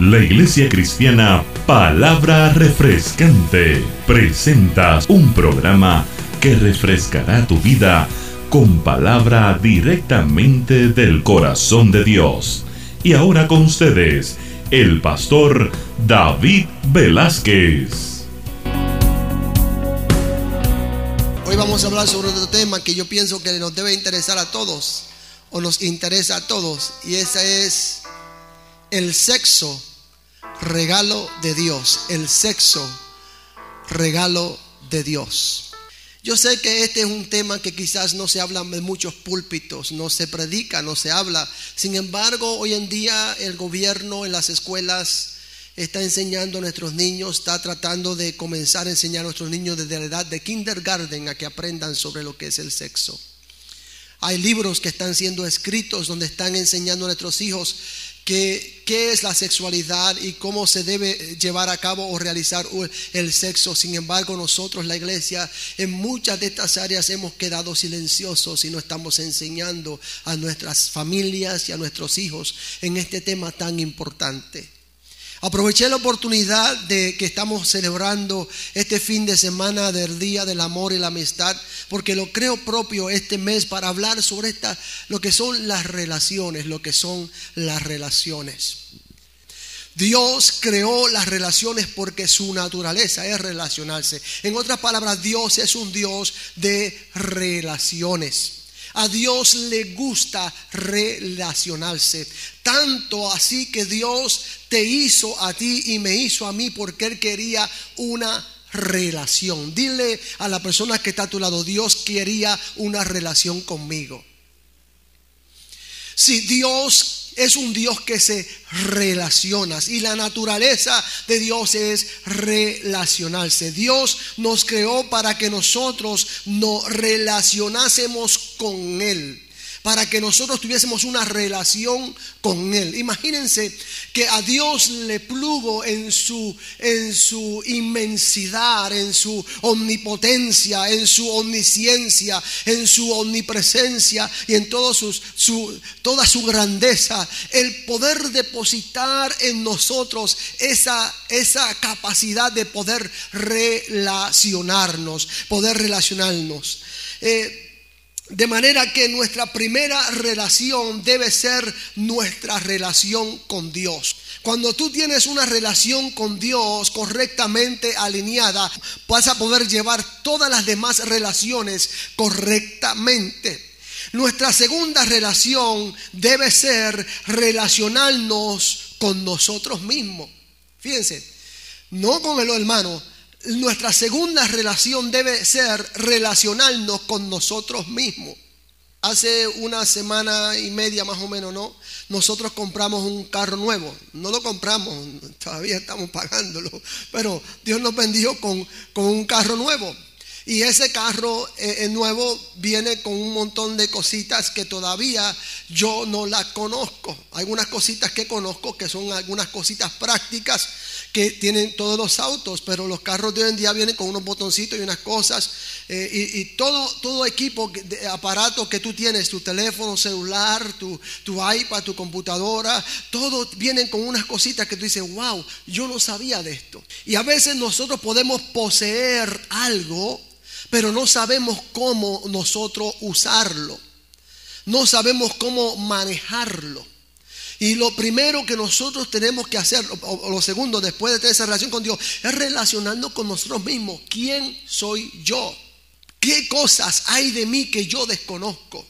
La Iglesia Cristiana Palabra Refrescante presenta un programa que refrescará tu vida con palabra directamente del corazón de Dios. Y ahora con ustedes, el pastor David Velázquez. Hoy vamos a hablar sobre otro tema que yo pienso que nos debe interesar a todos, o nos interesa a todos, y ese es el sexo, regalo de Dios. El sexo, regalo de Dios. Yo sé que este es un tema que quizás no se habla en muchos púlpitos, no se predica, no se habla. Sin embargo, hoy en día el gobierno en las escuelas está enseñando a nuestros niños, está tratando de comenzar a enseñar a nuestros niños desde la edad de kindergarten a que aprendan sobre lo que es el sexo. Hay libros que están siendo escritos donde están enseñando a nuestros hijos qué, es la sexualidad y cómo se debe llevar a cabo o realizar el sexo. Sin embargo, nosotros, la iglesia, en muchas de estas áreas hemos quedado silenciosos y no estamos enseñando a nuestras familias y a nuestros hijos en este tema tan importante. Aproveché la oportunidad de que estamos celebrando este fin de semana del Día del Amor y la Amistad, porque lo creo propio este mes para hablar sobre esta, lo que son las relaciones, lo que son las relaciones. Dios creó las relaciones porque su naturaleza es relacionarse. En otras palabras, Dios es un Dios de relaciones. A Dios le gusta relacionarse. Tanto así que Dios te hizo a ti y me hizo a mí porque Él quería una relación. Dile a la persona que está a tu lado, Dios quería una relación conmigo. Si Dios es un Dios que se relaciona y la naturaleza de Dios es relacionarse. Dios nos creó para que nosotros nos relacionásemos con Él para que nosotros tuviésemos una relación con Él. Imagínense que a Dios le plugo en su, en su inmensidad, en su omnipotencia, en su omnisciencia, en su omnipresencia y en todo su, toda su grandeza, el poder depositar en nosotros esa, esa capacidad de poder relacionarnos, poder relacionarnos. Eh, de manera que nuestra primera relación debe ser nuestra relación con Dios. Cuando tú tienes una relación con Dios correctamente alineada, vas a poder llevar todas las demás relaciones correctamente. Nuestra segunda relación debe ser relacionarnos con nosotros mismos. Fíjense, no con el hermano, nuestra segunda relación debe ser relacionarnos con nosotros mismos. Hace una semana y media más o menos, ¿no? Nosotros compramos un carro nuevo. No lo compramos, todavía estamos pagándolo. Pero Dios nos bendijo con, con un carro nuevo. Y ese carro eh, nuevo viene con un montón de cositas que todavía yo no las conozco. Algunas cositas que conozco que son algunas cositas prácticas que tienen todos los autos, pero los carros de hoy en día vienen con unos botoncitos y unas cosas. Eh, y, todo, todo equipo, de aparato que tú tienes, tu teléfono celular, tu, tu iPad, tu computadora, todo vienen con unas cositas que tú dices, wow, yo no sabía de esto. Y a veces nosotros podemos poseer algo, pero no sabemos cómo nosotros usarlo. No sabemos cómo manejarlo. Y lo primero que nosotros tenemos que hacer, o, lo segundo, después de tener esa relación con Dios, es relacionarnos con nosotros mismos. ¿Quién soy yo? ¿Qué cosas hay de mí que yo desconozco?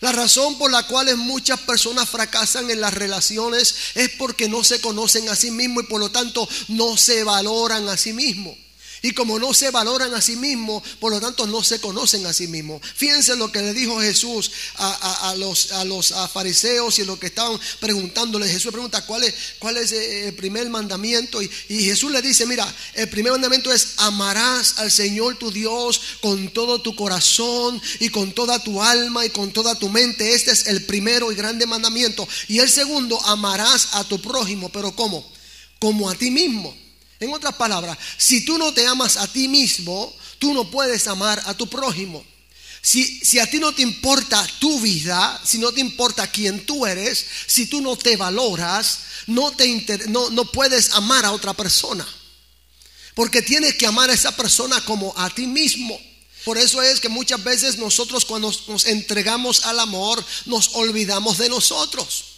La razón por la cual muchas personas fracasan en las relaciones es porque no se conocen a sí mismos y por lo tanto no se valoran a sí mismos. Y como no se valoran a sí mismos, por lo tanto no se conocen a sí mismos. Fíjense lo que le dijo Jesús a, los, a los fariseos y lo que estaban preguntándole. Jesús pregunta cuál es, cuál es eh, el primer mandamiento. Y, y Jesús le dice, mira, el primer mandamiento es amarás al Señor tu Dios con todo tu corazón y con toda tu alma y con toda tu mente. Este es el primero y grande mandamiento. Y el segundo, amarás a tu prójimo. Pero ¿cómo? Como a ti mismo. En otras palabras, si tú no te amas a ti mismo, tú no puedes amar a tu prójimo. Si, si, a ti no te importa tu vida, si no te importa quién tú eres, si tú no te valoras, no, te no, no puedes amar a otra persona. Porque tienes que amar a esa persona como a ti mismo. Por eso es que muchas veces nosotros cuando nos entregamos al amor nos olvidamos de nosotros.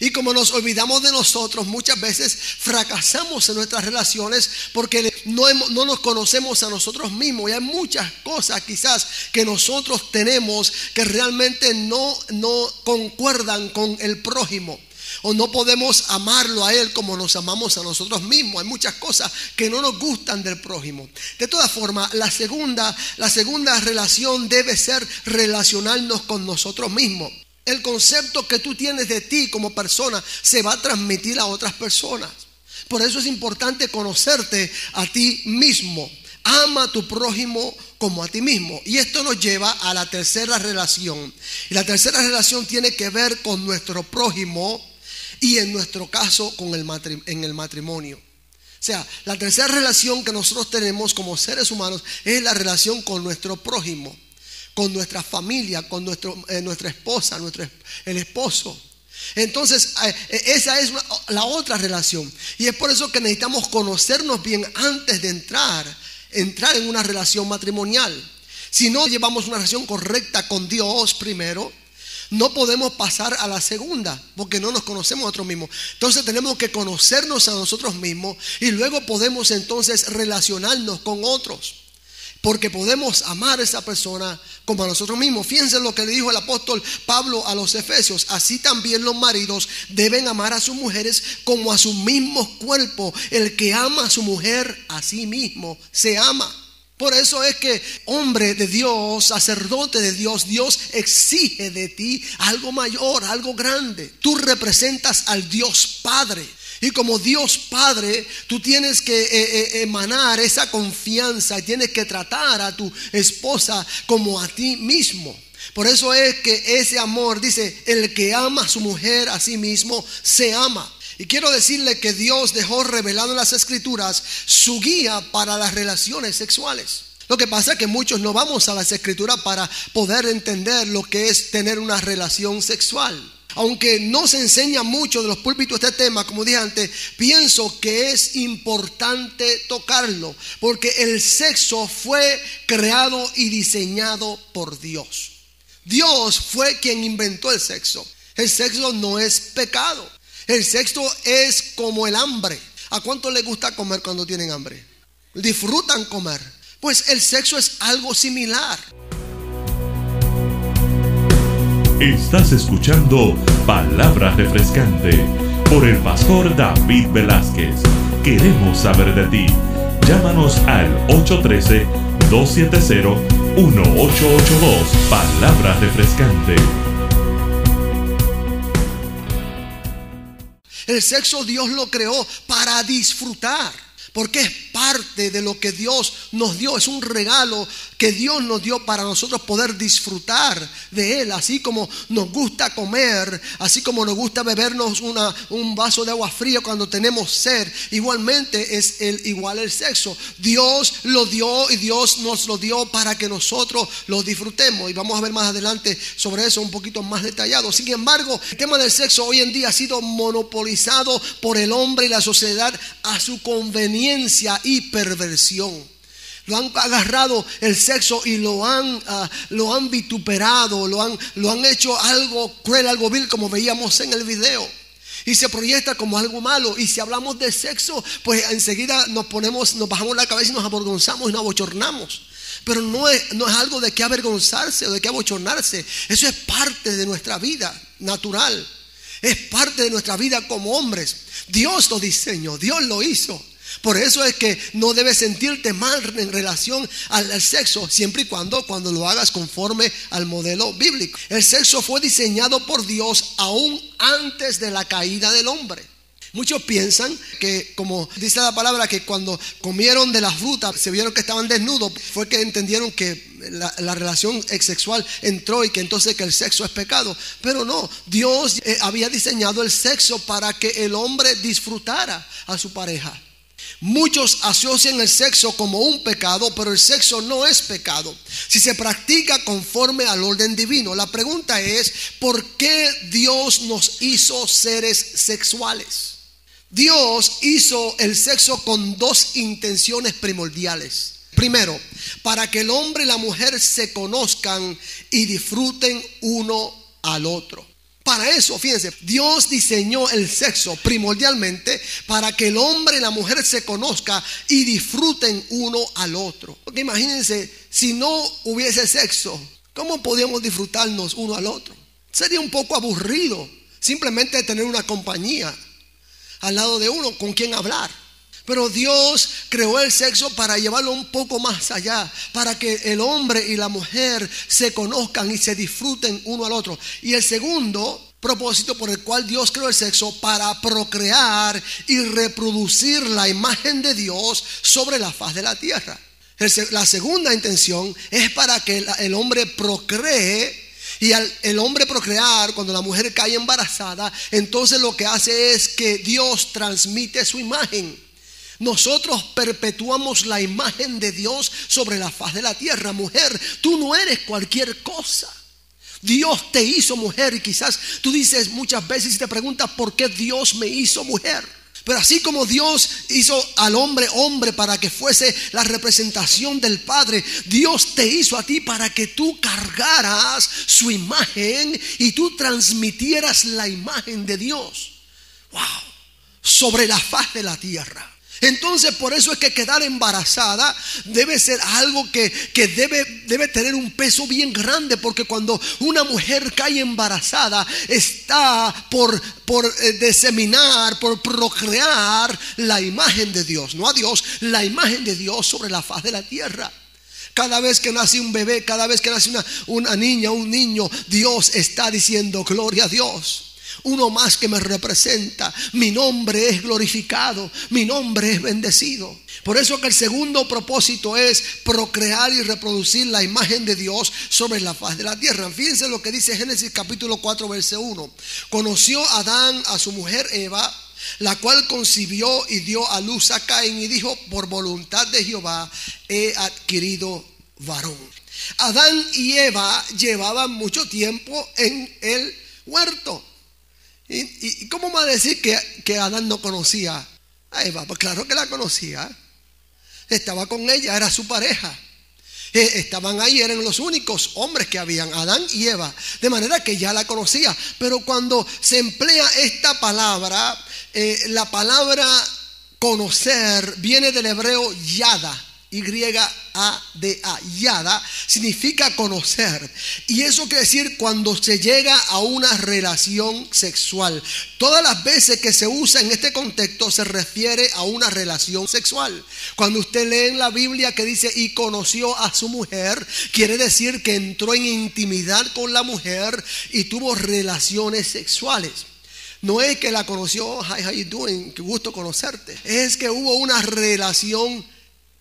Y como nos olvidamos de nosotros, muchas veces fracasamos en nuestras relaciones porque no, no, nos conocemos a nosotros mismos. Y hay muchas cosas quizás que nosotros tenemos que realmente no, no concuerdan con el prójimo. O no podemos amarlo a Él como nos amamos a nosotros mismos. Hay muchas cosas que no nos gustan del prójimo. De todas formas, la segunda, la segunda relación debe ser relacionarnos con nosotros mismos. El concepto que tú tienes de ti como persona se va a transmitir a otras personas. Por eso es importante conocerte a ti mismo. Ama a tu prójimo como a ti mismo. Y esto nos lleva a la tercera relación. Y la tercera relación tiene que ver con nuestro prójimo y en nuestro caso con el en el matrimonio. O sea, la tercera relación que nosotros tenemos como seres humanos es la relación con nuestro prójimo, con nuestra familia, con nuestro, eh, nuestra esposa, nuestro, el esposo. Entonces, eh, eh, esa es la otra relación. Y es por eso que necesitamos conocernos bien antes de entrar, entrar en una relación matrimonial. Si no llevamos una relación correcta con Dios primero, no podemos pasar a la segunda porque no nos conocemos a nosotros mismos. Entonces tenemos que conocernos a nosotros mismos y luego podemos entonces relacionarnos con otros. Porque podemos amar a esa persona como a nosotros mismos. Fíjense lo que le dijo el apóstol Pablo a los Efesios. Así también los maridos deben amar a sus mujeres como a su mismo cuerpo. El que ama a su mujer a sí mismo se ama. Por eso es que hombre de Dios, sacerdote de Dios, Dios exige de ti algo mayor, algo grande. Tú representas al Dios Padre. Y como Dios Padre, tú tienes que eh, eh, emanar esa confianza y tienes que tratar a tu esposa como a ti mismo. Por eso es que ese amor dice, el que ama a su mujer a sí mismo, se ama. Y quiero decirle que Dios dejó revelado en las escrituras su guía para las relaciones sexuales. Lo que pasa es que muchos no vamos a las escrituras para poder entender lo que es tener una relación sexual. Aunque no se enseña mucho de los púlpitos este tema, como dije antes, pienso que es importante tocarlo, porque el sexo fue creado y diseñado por Dios. Dios fue quien inventó el sexo. El sexo no es pecado. El sexto es como el hambre. ¿A cuánto le gusta comer cuando tienen hambre? Disfrutan comer. Pues el sexo es algo similar. Estás escuchando Palabra Refrescante por el pastor David Velázquez. Queremos saber de ti. Llámanos al 813-270-1882. Palabra Refrescante. El sexo Dios lo creó para disfrutar. Porque es parte de lo que Dios nos dio. Es un regalo que Dios nos dio para nosotros poder disfrutar de Él. Así como nos gusta comer, así como nos gusta bebernos una, un vaso de agua fría cuando tenemos sed. Igualmente es el, igual el sexo. Dios lo dio y Dios nos lo dio para que nosotros lo disfrutemos. Y vamos a ver más adelante sobre eso un poquito más detallado. Sin embargo, el tema del sexo hoy en día ha sido monopolizado por el hombre y la sociedad a su conveniencia y perversión. Lo han agarrado el sexo y lo han, ah, lo han vituperado, lo han, lo han hecho algo cruel, algo vil, como veíamos en el video. Y se proyecta como algo malo. Y si hablamos de sexo, pues enseguida nos ponemos, nos bajamos la cabeza y nos avergonzamos y nos abochornamos. Pero no es, no es algo de que avergonzarse o de que abochornarse. Eso es parte de nuestra vida natural. Es parte de nuestra vida como hombres. Dios lo diseñó, Dios lo hizo. Por eso es que no debes sentirte mal en relación al, sexo, siempre y cuando, cuando lo hagas conforme al modelo bíblico. El sexo fue diseñado por Dios aún antes de la caída del hombre. Muchos piensan que, como dice la palabra, que cuando comieron de la fruta, se vieron que estaban desnudos, fue que entendieron que la, relación sexual entró y que entonces que el sexo es pecado. Pero no, Dios eh, había diseñado el sexo para que el hombre disfrutara a su pareja. Muchos asocian el sexo como un pecado, pero el sexo no es pecado. Si se practica conforme al orden divino, la pregunta es, ¿por qué Dios nos hizo seres sexuales? Dios hizo el sexo con dos intenciones primordiales. Primero, para que el hombre y la mujer se conozcan y disfruten uno al otro. Para eso, fíjense, Dios diseñó el sexo primordialmente para que el hombre y la mujer se conozcan y disfruten uno al otro. Porque imagínense, si no hubiese sexo, ¿cómo podríamos disfrutarnos uno al otro? Sería un poco aburrido simplemente tener una compañía al lado de uno con quien hablar. Pero Dios creó el sexo para llevarlo un poco más allá, para que el hombre y la mujer se conozcan y se disfruten uno al otro. Y el segundo propósito por el cual Dios creó el sexo, para procrear y reproducir la imagen de Dios sobre la faz de la tierra. La segunda intención es para que el hombre procree y al el hombre procrear, cuando la mujer cae embarazada, entonces lo que hace es que Dios transmite su imagen. Nosotros perpetuamos la imagen de Dios sobre la faz de la tierra. Mujer, tú no eres cualquier cosa. Dios te hizo mujer y quizás tú dices muchas veces y te preguntas por qué Dios me hizo mujer. Pero así como Dios hizo al hombre hombre para que fuese la representación del Padre, Dios te hizo a ti para que tú cargaras su imagen y tú transmitieras la imagen de Dios. Wow, sobre la faz de la tierra. Entonces por eso es que quedar embarazada debe ser algo que, debe, debe, tener un peso bien grande, porque cuando una mujer cae embarazada está por, por eh, por procrear la imagen de Dios, no a Dios, la imagen de Dios sobre la faz de la tierra. Cada vez que nace un bebé, cada vez que nace una, una niña, un niño, Dios está diciendo gloria a Dios uno más que me representa. Mi nombre es glorificado, mi nombre es bendecido. Por eso que el segundo propósito es procrear y reproducir la imagen de Dios sobre la faz de la tierra. Fíjense lo que dice Génesis capítulo 4, verso 1. Conoció Adán a su mujer Eva, la cual concibió y dio a luz a Caín y dijo, por voluntad de Jehová he adquirido varón. Adán y Eva llevaban mucho tiempo en el huerto. ¿Y, cómo va a decir que, que, Adán no conocía a Eva? Pues claro que la conocía. Estaba con ella, era su pareja. Eh, estaban ahí, eran los únicos hombres que habían, Adán y Eva. De manera que ya la conocía. Pero cuando se emplea esta palabra, eh, la palabra conocer viene del hebreo yada y-A-D-A, significa conocer. Y eso quiere decir cuando se llega a una relación sexual. Todas las veces que se usa en este contexto se refiere a una relación sexual. Cuando usted lee en la Biblia que dice y conoció a su mujer, quiere decir que entró en intimidad con la mujer y tuvo relaciones sexuales. No es que la conoció, hi, how you doing, qué gusto conocerte. Es que hubo una relación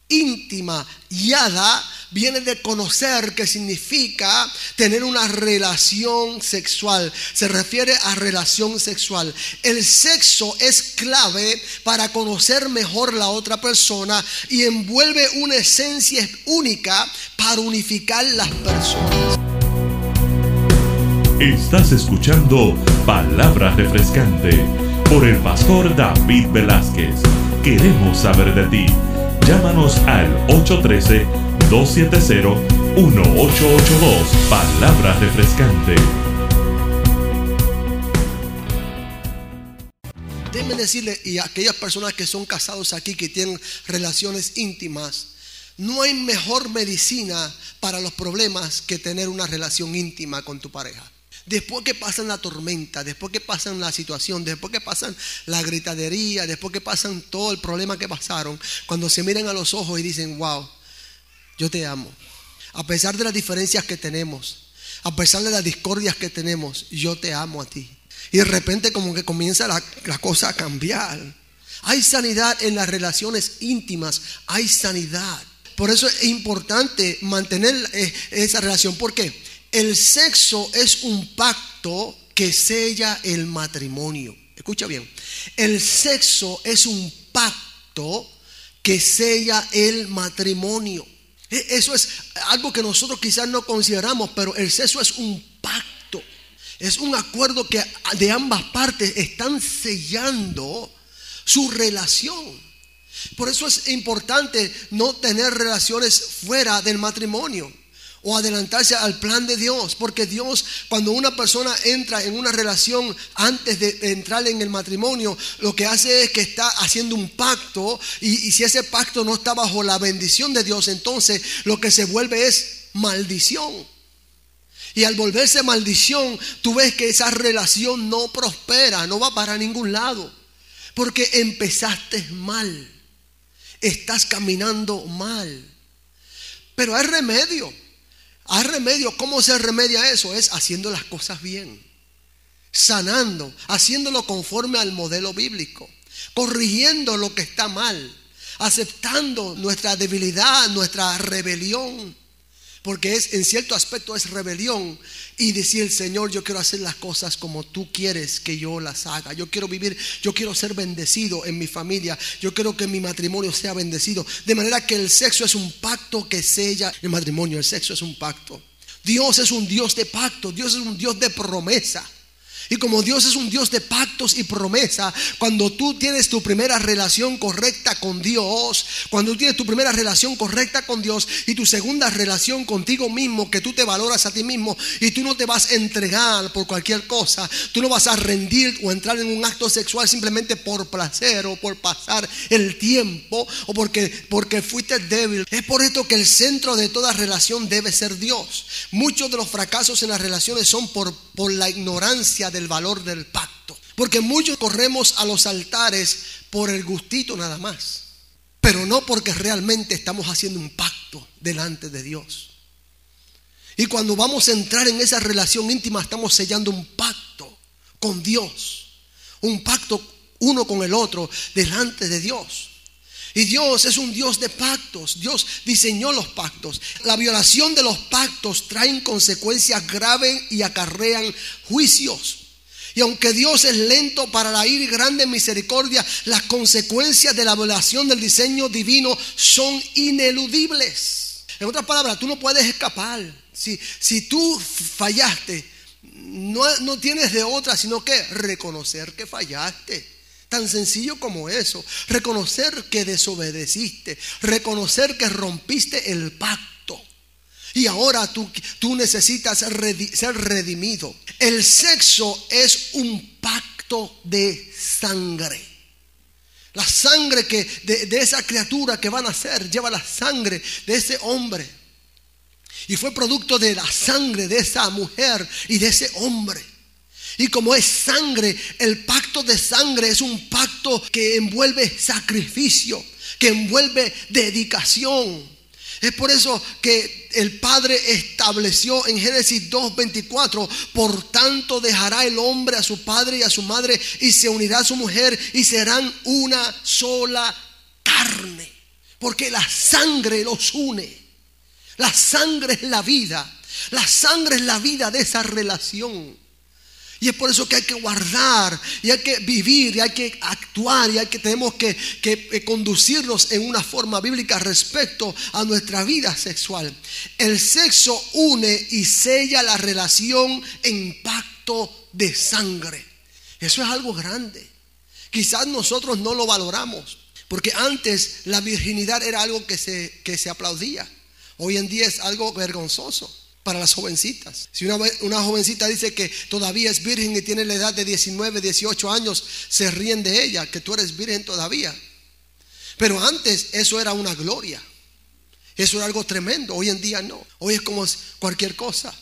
íntima. Yada viene de conocer, que significa tener una relación sexual. Se refiere a relación sexual. El sexo es clave para conocer mejor la otra persona y envuelve una esencia única para unificar las personas. Estás escuchando Palabra Refrescante por el pastor David Velázquez. Queremos saber de ti Llámanos al 813-270-1882. Palabra refrescante. Déjenme decirle, y a aquellas personas que son casados aquí, que tienen relaciones íntimas, no hay mejor medicina para los problemas que tener una relación íntima con tu pareja. Después que pasan la tormenta, después que pasan la situación, después que pasan la gritadería, después que pasan todo el problema que pasaron, cuando se miran a los ojos y dicen, wow, yo te amo. A pesar de las diferencias que tenemos, a pesar de las discordias que tenemos, yo te amo a ti. Y de repente como que comienza la, cosa a cambiar. Hay sanidad en las relaciones íntimas, hay sanidad. Por eso es importante mantener eh, esa relación. ¿Por qué? El sexo es un pacto que sella el matrimonio. Escucha bien. El sexo es un pacto que sella el matrimonio. E, eso es algo que nosotros quizás no consideramos, pero el sexo es un pacto. Es un acuerdo que de ambas partes están sellando su relación. Por eso es importante no tener relaciones fuera del matrimonio o adelantarse al plan de Dios, porque Dios, cuando una persona entra en una relación antes de entrar en el matrimonio, lo que hace es que está haciendo un pacto y, si ese pacto no está bajo la bendición de Dios, entonces lo que se vuelve es maldición. Y al volverse maldición, tú ves que esa relación no prospera, no va para ningún lado, porque empezaste mal, estás caminando mal. Pero hay remedio. Hay remedio. ¿Cómo se remedia eso? Es haciendo las cosas bien, sanando, haciéndolo conforme al modelo bíblico, corrigiendo lo que está mal, aceptando nuestra debilidad, nuestra rebelión porque es en cierto aspecto es rebelión y decir, Señor, yo quiero hacer las cosas como tú quieres que yo las haga. Yo quiero vivir, yo quiero ser bendecido en mi familia. Yo quiero que mi matrimonio sea bendecido. De manera que el sexo es un pacto que sella el matrimonio. El sexo es un pacto. Dios es un Dios de pacto. Dios es un Dios de promesa. Y como Dios es un Dios de pactos y promesa, cuando tú tienes tu primera relación correcta con Dios, cuando tú tienes tu primera relación correcta con Dios y tu segunda relación contigo mismo, que tú te valoras a ti mismo y tú no te vas a entregar por cualquier cosa, tú no vas a rendir o entrar en un acto sexual simplemente por placer o por pasar el tiempo o porque, porque fuiste débil. Es por esto que el centro de toda relación debe ser Dios. Muchos de los fracasos en las relaciones son por, por la ignorancia de el valor del pacto. Porque muchos corremos a los altares por el gustito nada más, pero no porque realmente estamos haciendo un pacto delante de Dios. Y cuando vamos a entrar en esa relación íntima estamos sellando un pacto con Dios, un pacto uno con el otro delante de Dios. Y Dios es un Dios de pactos. Dios diseñó los pactos. La violación de los pactos traen consecuencias graves y acarrean juicios. Y aunque Dios es lento para la ira y grande misericordia, las consecuencias de la violación del diseño divino son ineludibles. En otras palabras, tú no puedes escapar. Si, si tú fallaste, no, no tienes de otra sino que reconocer que fallaste. Tan sencillo como eso. Reconocer que desobedeciste. Reconocer que rompiste el pacto. Y ahora tú, necesitas ser redimido. El sexo es un pacto de sangre. La sangre que de, de, esa criatura que van a ser lleva la sangre de ese hombre. Y fue producto de la sangre de esa mujer y de ese hombre. Y como es sangre, el pacto de sangre es un pacto que envuelve sacrificio, que envuelve dedicación. Es por eso que el Padre estableció en Génesis 2.24, por tanto dejará el hombre a su padre y a su madre y se unirá a su mujer y serán una sola carne. Porque la sangre los une. La sangre es la vida. La sangre es la vida de esa relación. Y es por eso que hay que guardar y hay que vivir y hay que actuar y hay que tenemos que, que, eh, conducirnos en una forma bíblica respecto a nuestra vida sexual. El sexo une y sella la relación en pacto de sangre. Eso es algo grande. Quizás nosotros no lo valoramos, porque antes la virginidad era algo que se, que se aplaudía. Hoy en día es algo vergonzoso para las jovencitas. Si una, una, jovencita dice que todavía es virgen y tiene la edad de 19, 18 años, se ríen de ella, que tú eres virgen todavía. Pero antes eso era una gloria. Eso era algo tremendo. Hoy en día no. Hoy es como cualquier cosa.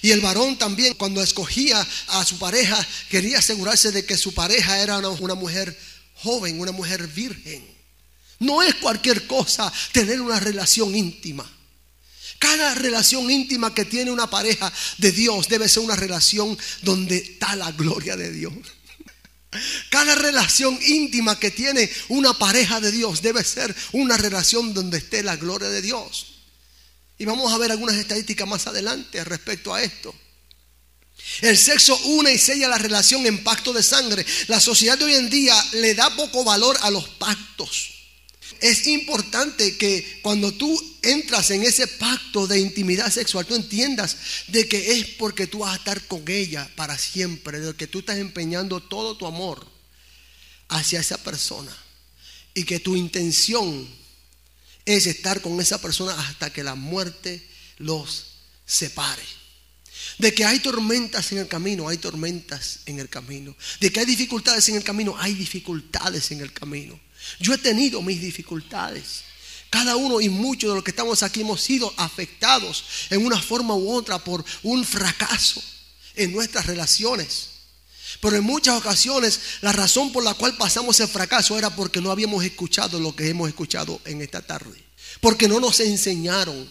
Y el varón también, cuando escogía a su pareja, quería asegurarse de que su pareja era una, una mujer joven, una mujer virgen. No es cualquier cosa tener una relación íntima. Cada relación íntima que tiene una pareja de Dios debe ser una relación donde está la gloria de Dios. Cada relación íntima que tiene una pareja de Dios debe ser una relación donde esté la gloria de Dios. Y vamos a ver algunas estadísticas más adelante respecto a esto. El sexo une y sella la relación en pacto de sangre. La sociedad de hoy en día le da poco valor a los pactos. Es importante que cuando tú entras en ese pacto de intimidad sexual, tú entiendas de que es porque tú vas a estar con ella para siempre, de que tú estás empeñando todo tu amor hacia esa persona y que tu intención es estar con esa persona hasta que la muerte los separe. De que hay tormentas en el camino, hay tormentas en el camino. De que hay dificultades en el camino, hay dificultades en el camino. Yo he tenido mis dificultades. Cada uno y muchos de los que estamos aquí hemos sido afectados en una forma u otra por un fracaso en nuestras relaciones. Pero en muchas ocasiones la razón por la cual pasamos el fracaso era porque no habíamos escuchado lo que hemos escuchado en esta tarde. Porque no nos enseñaron.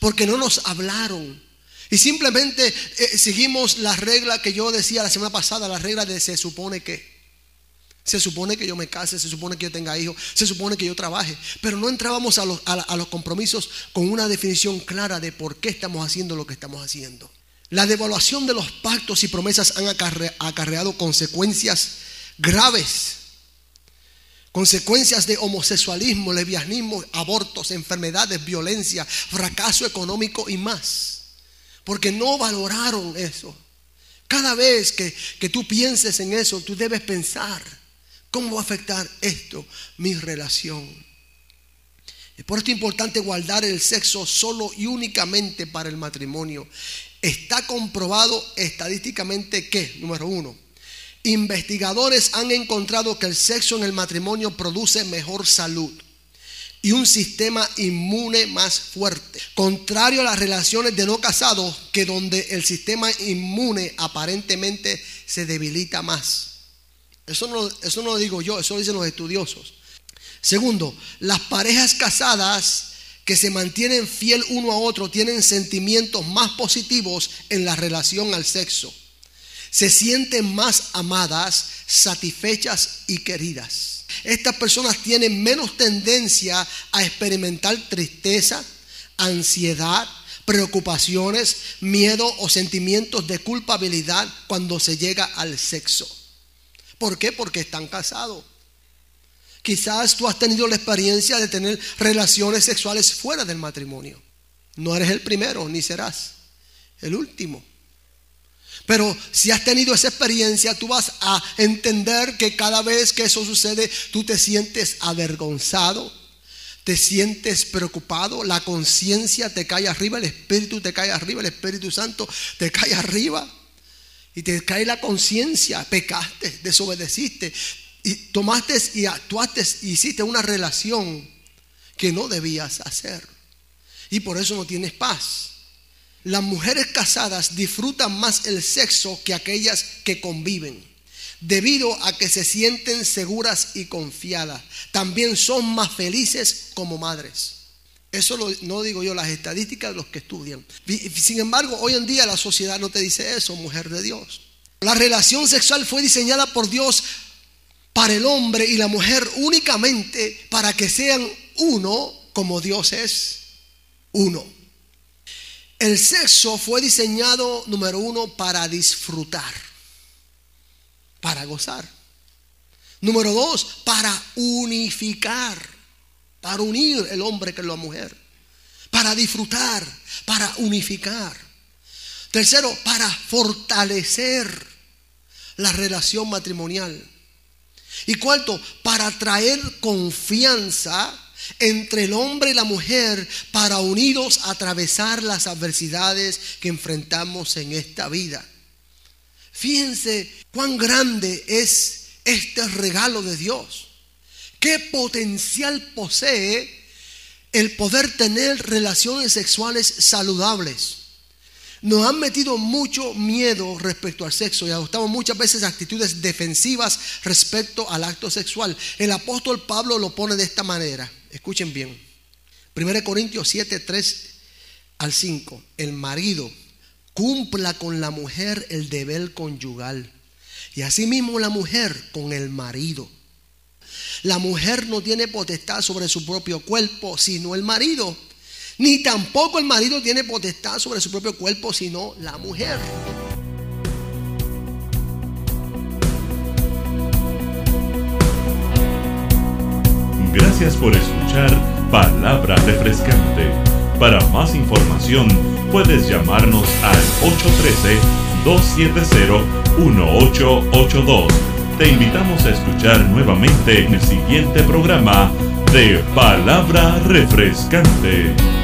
Porque no nos hablaron. Y simplemente eh, seguimos la regla que yo decía la semana pasada, la regla de se supone que. Se supone que yo me case, se supone que yo tenga hijos, se supone que yo trabaje. Pero no entrábamos a los, compromisos con una definición clara de por qué estamos haciendo lo que estamos haciendo. La devaluación de los pactos y promesas han acarreado consecuencias graves. Consecuencias de homosexualismo, lesbianismo, abortos, enfermedades, violencia, fracaso económico y más. Porque no valoraron eso. Cada vez que tú pienses en eso, tú debes pensar, ¿cómo va a afectar esto mi relación? Es por esto importante guardar el sexo solo y únicamente para el matrimonio. Está comprobado estadísticamente que, número uno, investigadores han encontrado que el sexo en el matrimonio produce mejor salud y un sistema inmune más fuerte. Contrario a las relaciones de no casados, que donde el sistema inmune aparentemente se debilita más. Eso no, eso no lo digo yo, eso lo dicen los estudiosos. Segundo, las parejas casadas que se mantienen fiel uno a otro tienen sentimientos más positivos en la relación al sexo. Se sienten más amadas, satisfechas y queridas. Estas personas tienen menos tendencia a experimentar tristeza, ansiedad, preocupaciones, miedo o sentimientos de culpabilidad cuando se llega al sexo. ¿Por qué? Porque están casados. Quizás tú has tenido la experiencia de tener relaciones sexuales fuera del matrimonio. No eres el primero, ni serás el último. Pero si has tenido esa experiencia, tú vas a entender que cada vez que eso sucede, tú te sientes avergonzado, te sientes preocupado, la conciencia te cae arriba, el Espíritu te cae arriba, el Espíritu Santo te cae arriba. Y te cae la conciencia, pecaste, desobedeciste, y tomaste y actuaste y hiciste una relación que no debías hacer. Y por eso no tienes paz. Las mujeres casadas disfrutan más el sexo que aquellas que conviven, debido a que se sienten seguras y confiadas. También son más felices como madres. Eso no digo yo, las estadísticas de los que estudian. Sin embargo, hoy en día la sociedad no te dice eso, mujer de Dios. La relación sexual fue diseñada por Dios para el hombre y la mujer únicamente para que sean uno como Dios es uno. El sexo fue diseñado, número uno, para disfrutar, para gozar. Número dos, para unificar, para unir el hombre con la mujer, para disfrutar, para unificar. Tercero, para fortalecer la relación matrimonial. Y cuarto, para traer confianza entre el hombre y la mujer para unidos atravesar las adversidades que enfrentamos en esta vida. Fíjense cuán grande es este regalo de Dios. Qué potencial posee el poder tener relaciones sexuales saludables nos han metido mucho miedo respecto al sexo y adoptamos muchas veces actitudes defensivas respecto al acto sexual. El apóstol Pablo lo pone de esta manera. Escuchen bien. 1 Corintios 7, 3 al 5. El marido cumpla con la mujer el deber conyugal y asimismo la mujer con el marido. La mujer no tiene potestad sobre su propio cuerpo, sino el marido ni tampoco el marido tiene potestad sobre su propio cuerpo, sino la mujer. Gracias por escuchar Palabra Refrescante. Para más información puedes llamarnos al 813-270-1882. Te invitamos a escuchar nuevamente en el siguiente programa de Palabra Refrescante.